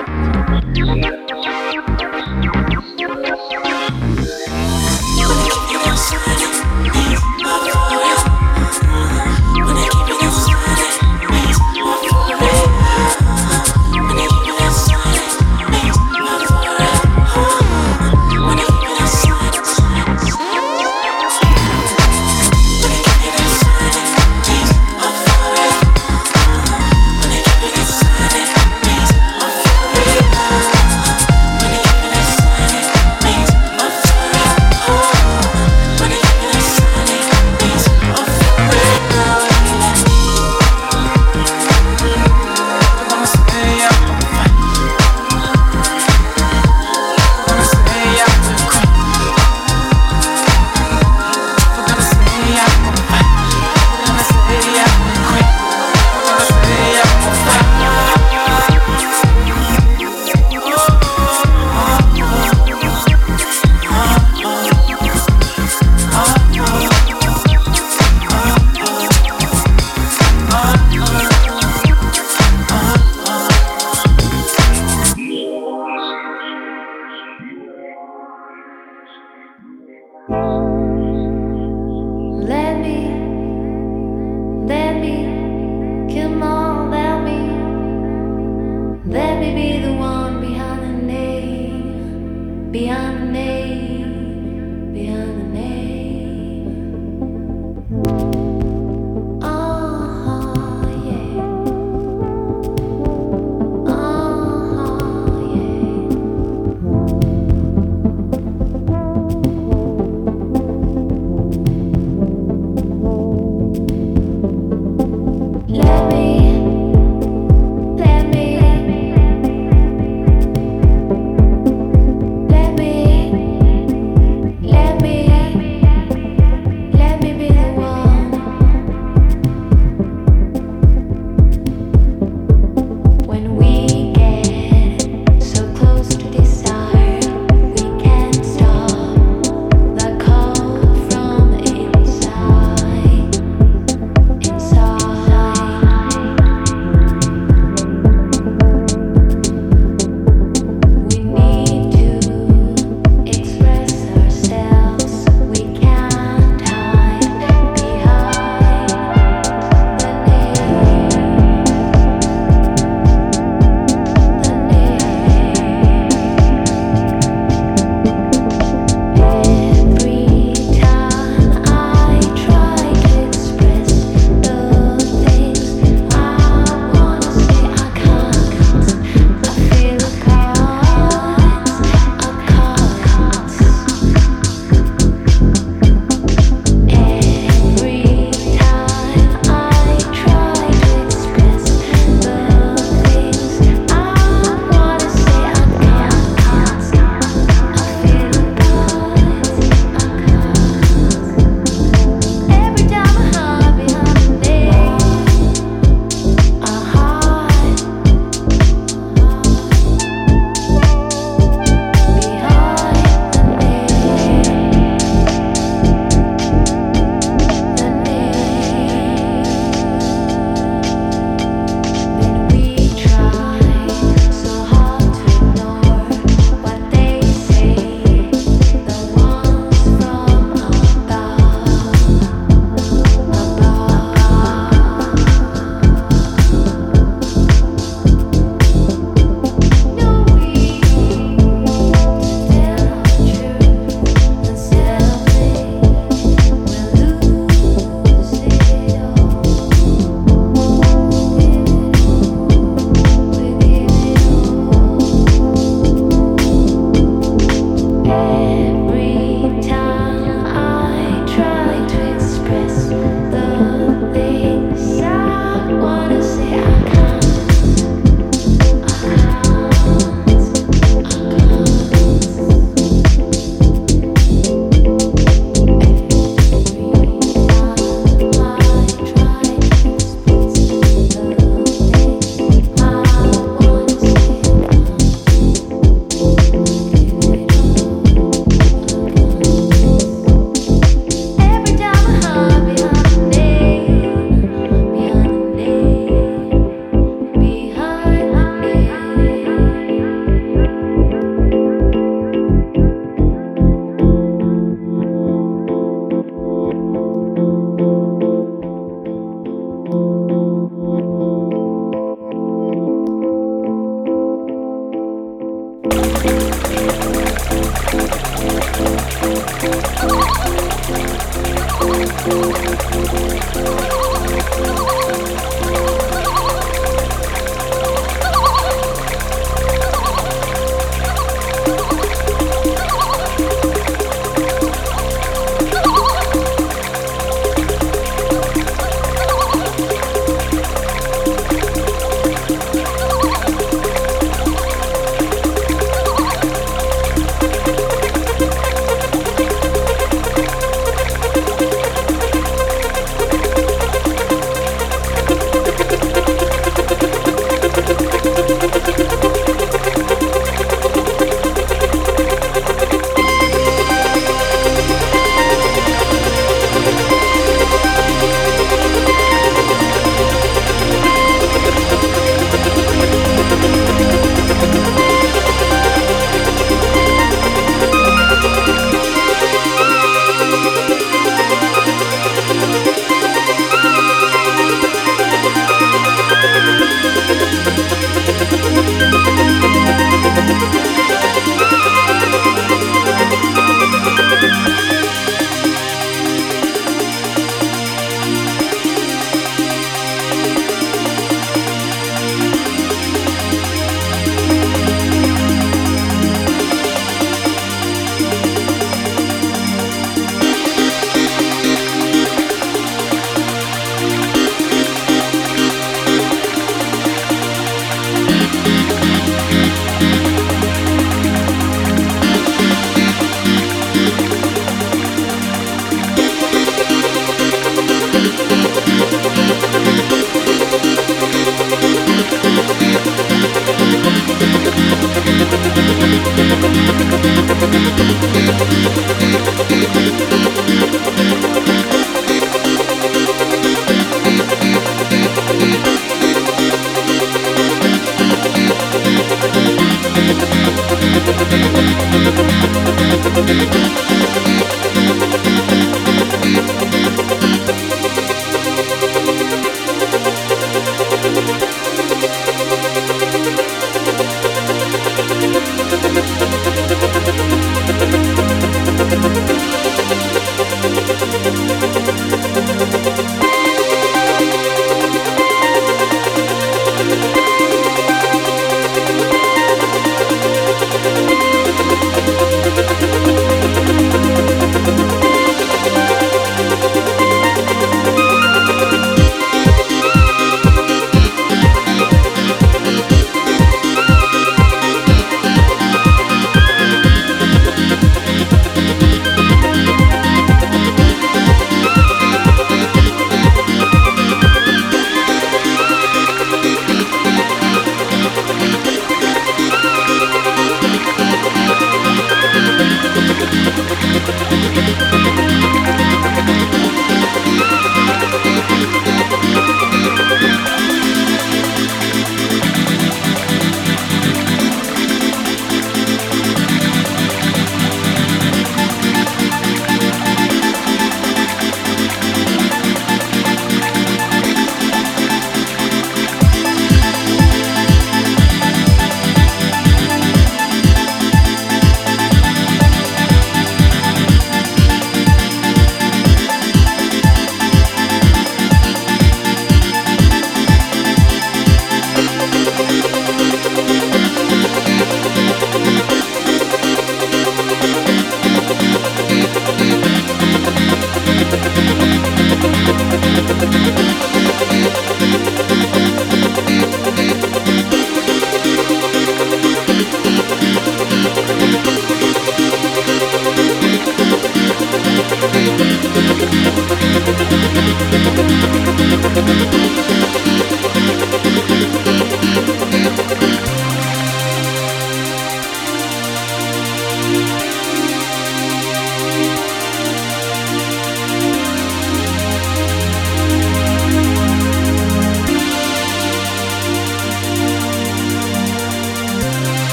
Yeah.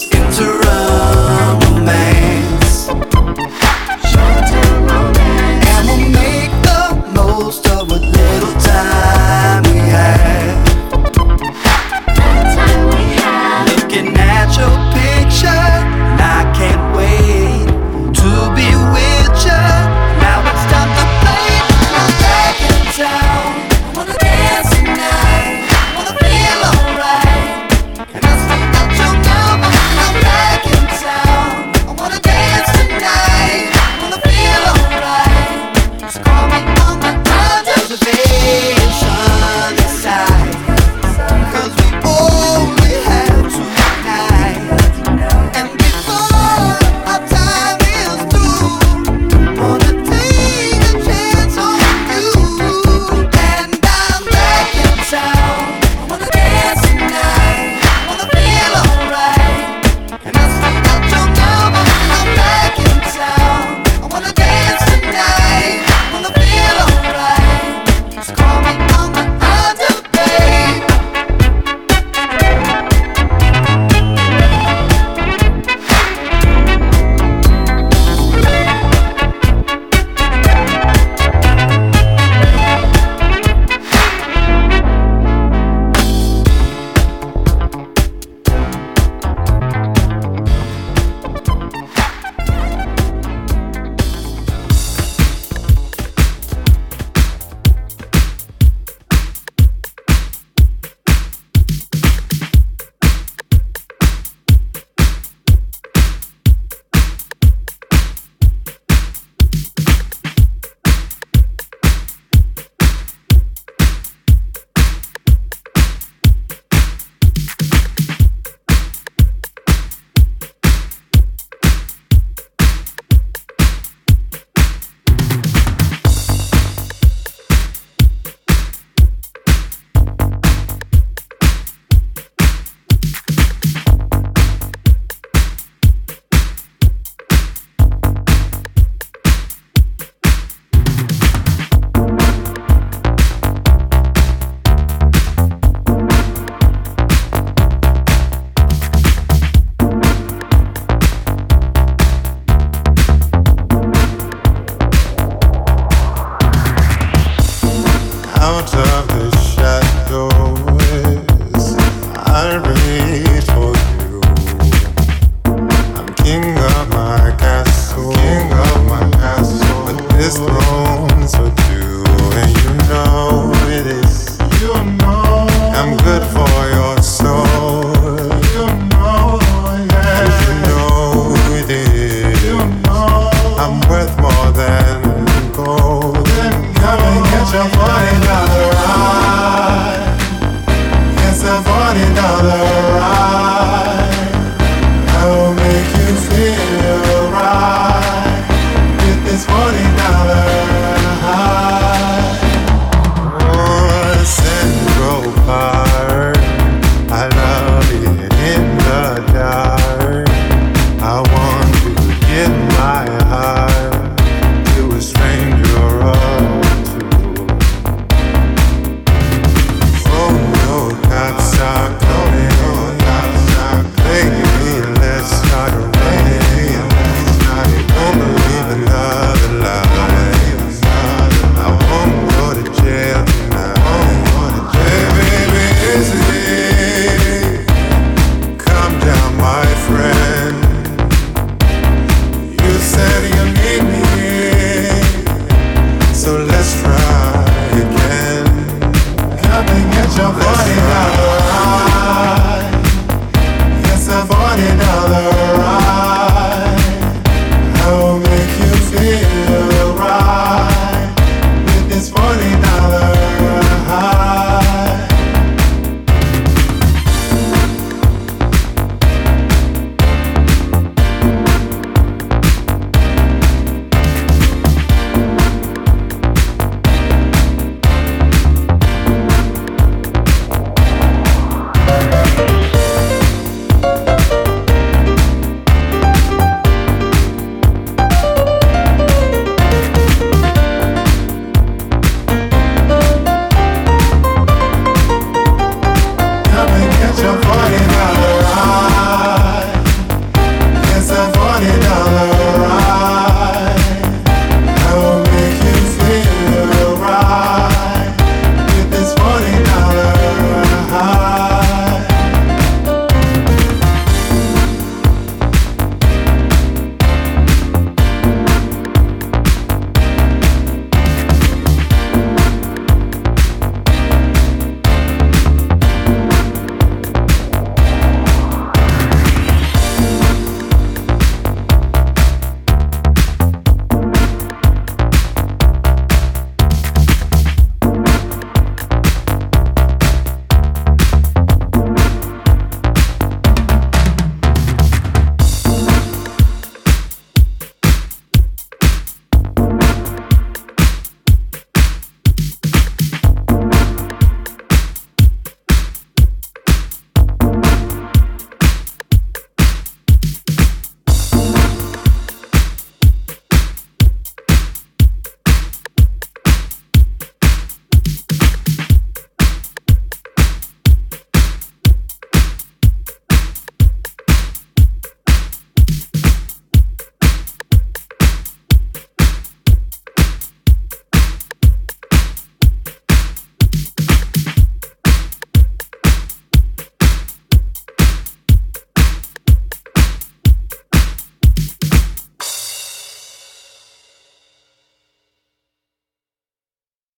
It's